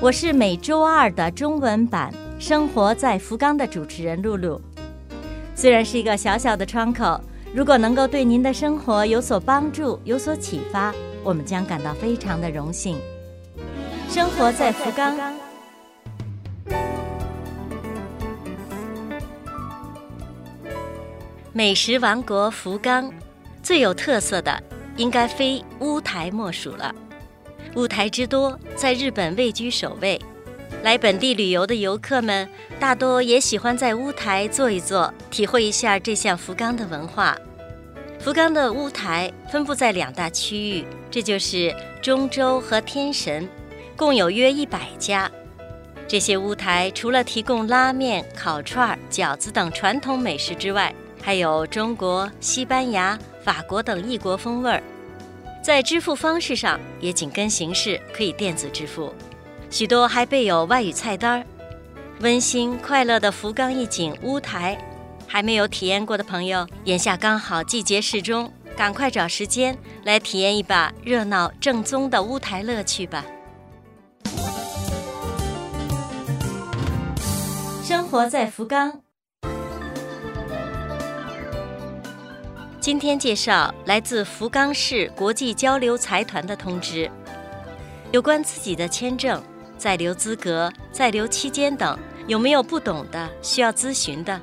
我是每周二的中文版《生活在福冈》的主持人露露。虽然是一个小小的窗口，如果能够对您的生活有所帮助、有所启发，我们将感到非常的荣幸。生活在福冈，美食王国福冈，最有特色的应该非乌台莫属了。乌台之多，在日本位居首位。来本地旅游的游客们，大多也喜欢在乌台坐一坐，体会一下这项福冈的文化。福冈的乌台分布在两大区域，这就是中洲和天神，共有约一百家。这些乌台除了提供拉面、烤串、饺子等传统美食之外，还有中国、西班牙、法国等异国风味儿。在支付方式上也紧跟形势，可以电子支付，许多还备有外语菜单儿。温馨快乐的福冈一景乌台，还没有体验过的朋友，眼下刚好季节适中，赶快找时间来体验一把热闹正宗的乌台乐趣吧。生活在福冈。今天介绍来自福冈市国际交流财团的通知，有关自己的签证、在留资格、在留期间等有没有不懂的需要咨询的，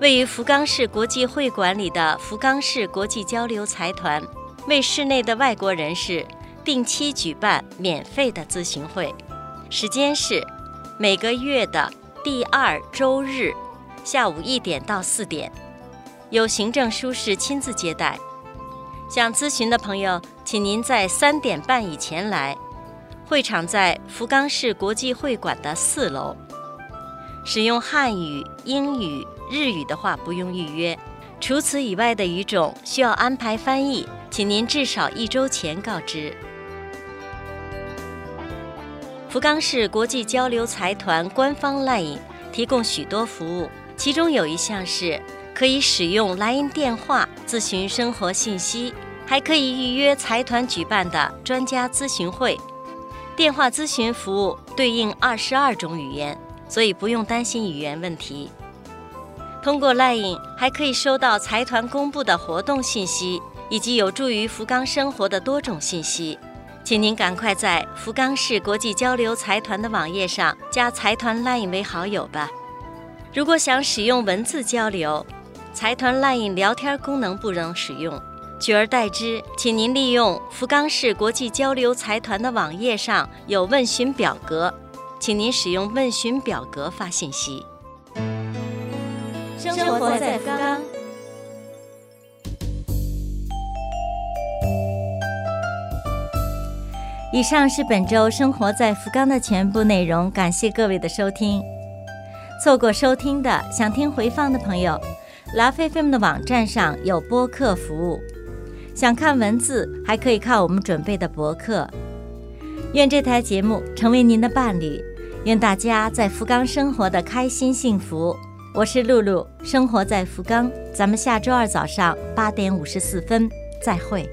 位于福冈市国际会馆里的福冈市国际交流财团为市内的外国人士定期举办免费的咨询会，时间是每个月的第二周日下午一点到四点。由行政书士亲自接待，想咨询的朋友，请您在三点半以前来。会场在福冈市国际会馆的四楼。使用汉语、英语、日语的话不用预约，除此以外的语种需要安排翻译，请您至少一周前告知。福冈市国际交流财团官方 LINE 提供许多服务，其中有一项是。可以使用 LINE 电话咨询生活信息，还可以预约财团举办的专家咨询会。电话咨询服务对应二十二种语言，所以不用担心语言问题。通过 LINE 还可以收到财团公布的活动信息，以及有助于福冈生活的多种信息。请您赶快在福冈市国际交流财团的网页上加财团 LINE 为好友吧。如果想使用文字交流，财团 LINE 聊天功能不能使用，取而代之，请您利用福冈市国际交流财团的网页上有问询表格，请您使用问询表格发信息。生活在福冈。以上是本周生活在福冈的全部内容，感谢各位的收听。错过收听的，想听回放的朋友。拉菲菲们的网站上有播客服务，想看文字还可以看我们准备的博客。愿这台节目成为您的伴侣，愿大家在福冈生活的开心幸福。我是露露，生活在福冈，咱们下周二早上八点五十四分再会。